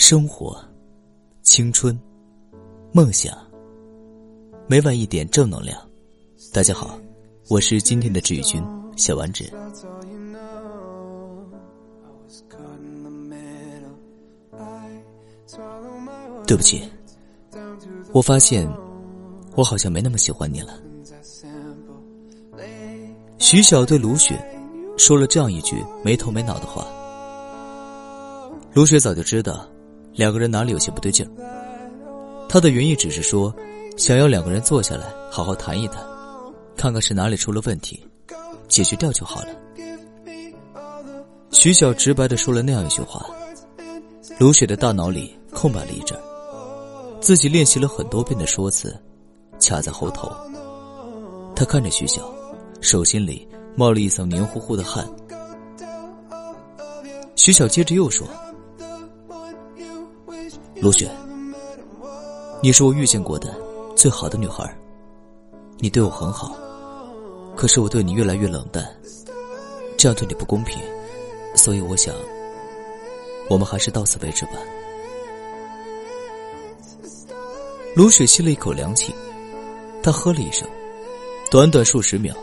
生活、青春、梦想，每晚一点正能量。大家好，我是今天的治愈君小丸子。对不起，我发现我好像没那么喜欢你了。徐晓对卢雪说了这样一句没头没脑的话。卢雪早就知道。两个人哪里有些不对劲儿？他的原意只是说，想要两个人坐下来好好谈一谈，看看是哪里出了问题，解决掉就好了。徐晓直白的说了那样一句话，卢雪的大脑里空白了一阵自己练习了很多遍的说辞，卡在喉头。他看着徐晓，手心里冒了一层黏糊糊的汗。徐晓接着又说。卢雪，你是我遇见过的最好的女孩。你对我很好，可是我对你越来越冷淡，这样对你不公平。所以我想，我们还是到此为止吧。卢雪吸了一口凉气，她喝了一声，短短数十秒，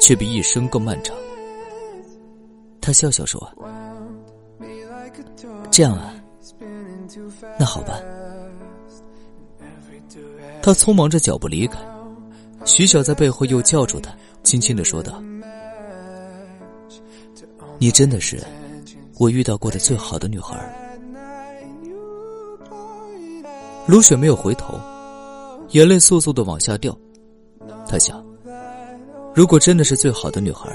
却比一生更漫长。她笑笑说：“这样啊。”那好吧，他匆忙着脚步离开，徐晓在背后又叫住他，轻轻的说道：“你真的是我遇到过的最好的女孩。”卢雪没有回头，眼泪簌簌的往下掉。他想，如果真的是最好的女孩，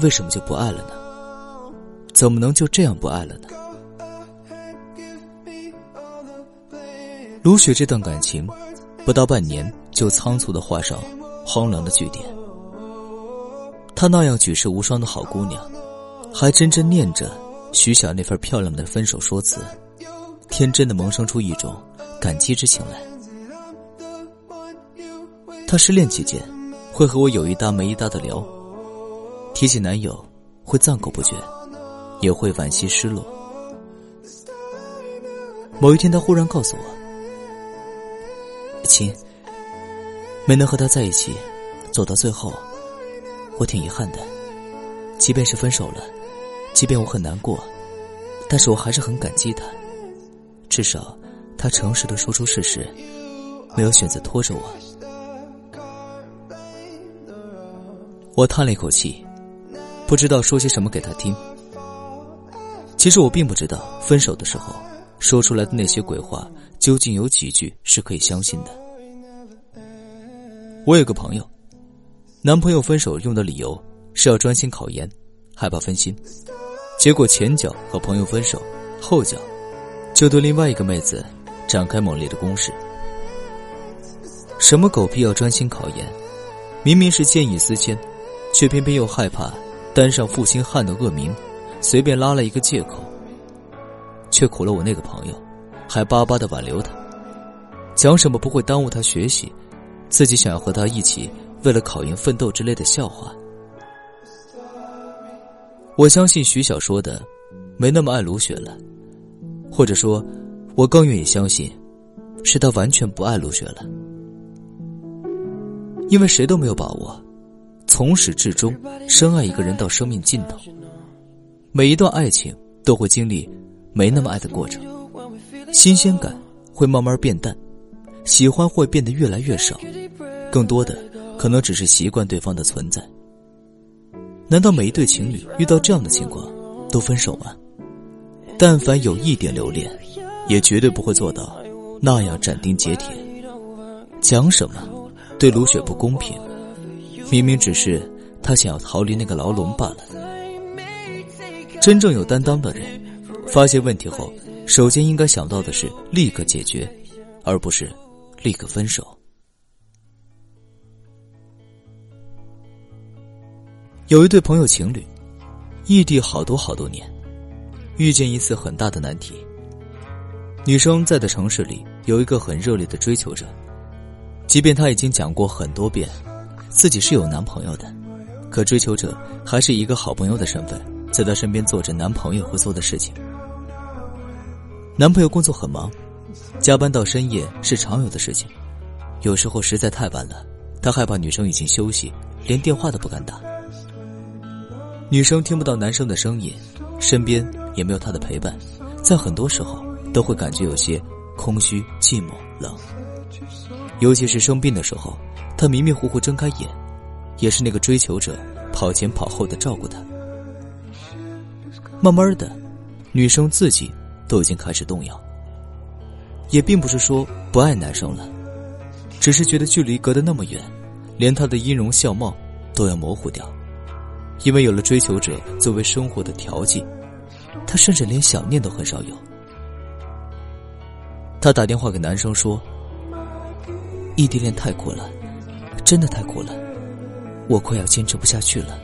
为什么就不爱了呢？怎么能就这样不爱了呢？卢雪这段感情，不到半年就仓促的画上荒凉的句点。她那样举世无双的好姑娘，还真真念着徐晓那份漂亮的分手说辞，天真的萌生出一种感激之情来。她失恋期间，会和我有一搭没一搭的聊，提起男友会赞口不绝，也会惋惜失落。某一天，她忽然告诉我。亲，没能和他在一起，走到最后，我挺遗憾的。即便是分手了，即便我很难过，但是我还是很感激他。至少，他诚实的说出事实，没有选择拖着我。我叹了一口气，不知道说些什么给他听。其实我并不知道，分手的时候说出来的那些鬼话，究竟有几句是可以相信的。我有个朋友，男朋友分手用的理由是要专心考研，害怕分心，结果前脚和朋友分手，后脚就对另外一个妹子展开猛烈的攻势。什么狗屁要专心考研？明明是见异思迁，却偏偏又害怕担上负心汉的恶名，随便拉了一个借口，却苦了我那个朋友，还巴巴的挽留他，讲什么不会耽误他学习。自己想要和他一起为了考研奋斗之类的笑话，我相信徐晓说的，没那么爱卢雪了，或者说，我更愿意相信，是他完全不爱卢雪了。因为谁都没有把握，从始至终深爱一个人到生命尽头，每一段爱情都会经历没那么爱的过程，新鲜感会慢慢变淡，喜欢会变得越来越少。更多的可能只是习惯对方的存在。难道每一对情侣遇到这样的情况都分手吗？但凡有一点留恋，也绝对不会做到那样斩钉截铁。讲什么对卢雪不公平？明明只是他想要逃离那个牢笼罢了。真正有担当的人，发现问题后，首先应该想到的是立刻解决，而不是立刻分手。有一对朋友情侣，异地好多好多年，遇见一次很大的难题。女生在的城市里有一个很热烈的追求者，即便她已经讲过很多遍，自己是有男朋友的，可追求者还是一个好朋友的身份，在她身边做着男朋友会做的事情。男朋友工作很忙，加班到深夜是常有的事情。有时候实在太晚了，他害怕女生已经休息，连电话都不敢打。女生听不到男生的声音，身边也没有他的陪伴，在很多时候都会感觉有些空虚、寂寞、冷。尤其是生病的时候，他迷迷糊糊睁开眼，也是那个追求者跑前跑后的照顾他。慢慢的，女生自己都已经开始动摇，也并不是说不爱男生了。只是觉得距离隔得那么远，连他的音容笑貌都要模糊掉，因为有了追求者作为生活的调剂，他甚至连想念都很少有。他打电话给男生说：“异地恋太苦了，真的太苦了，我快要坚持不下去了。”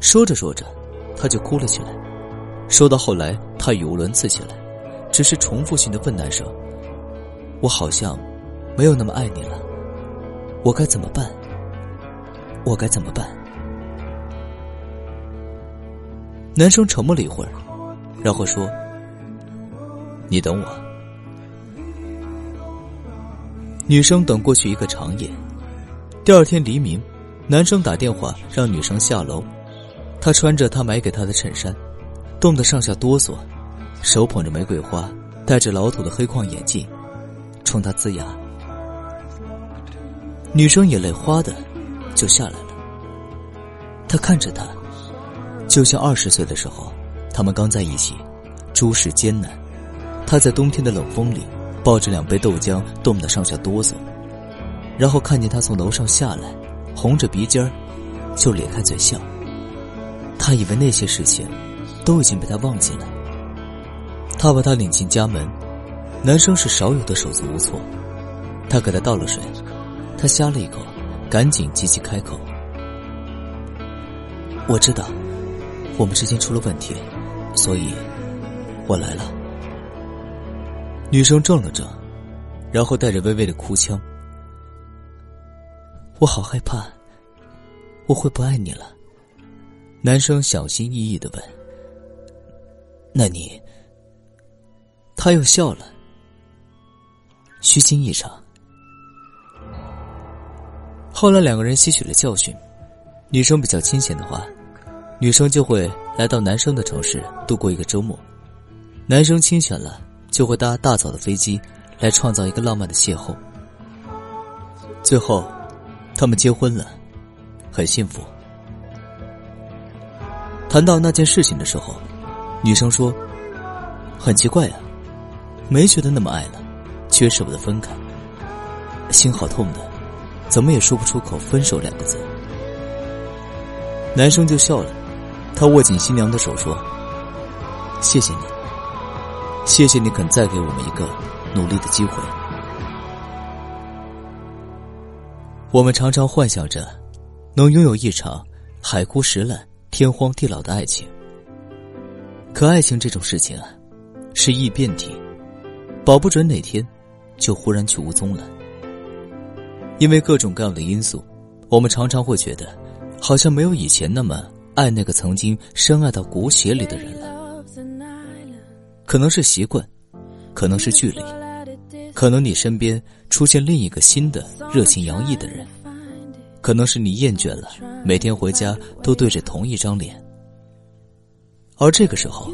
说着说着，他就哭了起来。说到后来，他语无伦次起来，只是重复性的问男生：“我好像……”没有那么爱你了，我该怎么办？我该怎么办？男生沉默了一会儿，然后说：“你等我。”女生等过去一个长夜。第二天黎明，男生打电话让女生下楼。他穿着他买给他的衬衫，冻得上下哆嗦，手捧着玫瑰花，戴着老土的黑框眼镜，冲他呲牙。女生眼泪哗的就下来了。他看着他，就像二十岁的时候，他们刚在一起，诸事艰难。他在冬天的冷风里抱着两杯豆浆，冻得上下哆嗦。然后看见他从楼上下来，红着鼻尖儿，就咧开嘴笑。他以为那些事情都已经被他忘记了。他把他领进家门，男生是少有的手足无措。他给他倒了水。他呷了一口，赶紧急急开口：“我知道，我们之间出了问题，所以，我来了。”女生怔了怔，然后带着微微的哭腔：“我好害怕，我会不爱你了。”男生小心翼翼的问：“那你？”他又笑了，虚惊一场。后来两个人吸取了教训，女生比较清闲的话，女生就会来到男生的城市度过一个周末；男生清闲了，就会搭大早的飞机来创造一个浪漫的邂逅。最后，他们结婚了，很幸福。谈到那件事情的时候，女生说：“很奇怪呀，没觉得那么爱了，却舍不得分开，心好痛的。”怎么也说不出口“分手”两个字，男生就笑了，他握紧新娘的手说：“谢谢你，谢谢你肯再给我们一个努力的机会。”我们常常幻想着能拥有一场海枯石烂、天荒地老的爱情，可爱情这种事情啊，是易变体，保不准哪天就忽然去无踪了。因为各种各样的因素，我们常常会觉得，好像没有以前那么爱那个曾经深爱到骨血里的人了。可能是习惯，可能是距离，可能你身边出现另一个新的热情洋溢的人，可能是你厌倦了每天回家都对着同一张脸。而这个时候，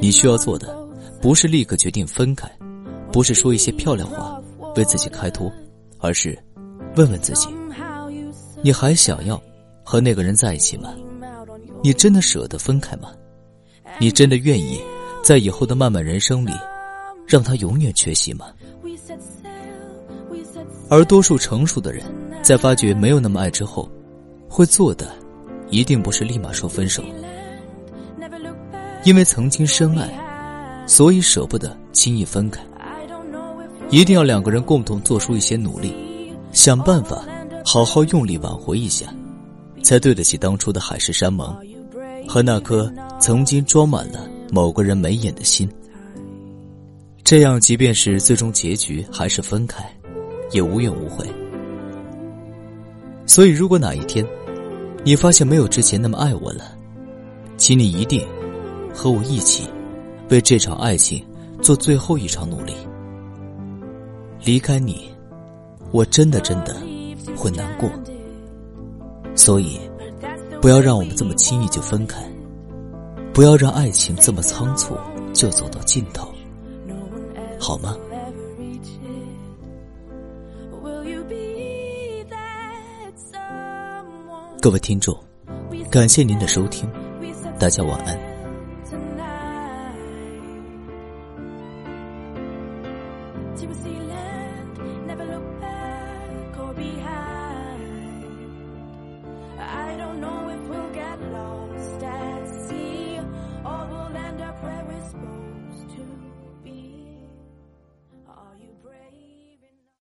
你需要做的，不是立刻决定分开，不是说一些漂亮话为自己开脱，而是。问问自己，你还想要和那个人在一起吗？你真的舍得分开吗？你真的愿意在以后的漫漫人生里，让他永远缺席吗？而多数成熟的人，在发觉没有那么爱之后，会做的，一定不是立马说分手，因为曾经深爱，所以舍不得轻易分开，一定要两个人共同做出一些努力。想办法，好好用力挽回一下，才对得起当初的海誓山盟，和那颗曾经装满了某个人眉眼的心。这样，即便是最终结局还是分开，也无怨无悔。所以，如果哪一天，你发现没有之前那么爱我了，请你一定和我一起，为这场爱情做最后一场努力。离开你，我真的真的会难过。所以，不要让我们这么轻易就分开，不要让爱情这么仓促就走到尽头，好吗？各位听众，感谢您的收听，大家晚安。she was land, Never look back or behind.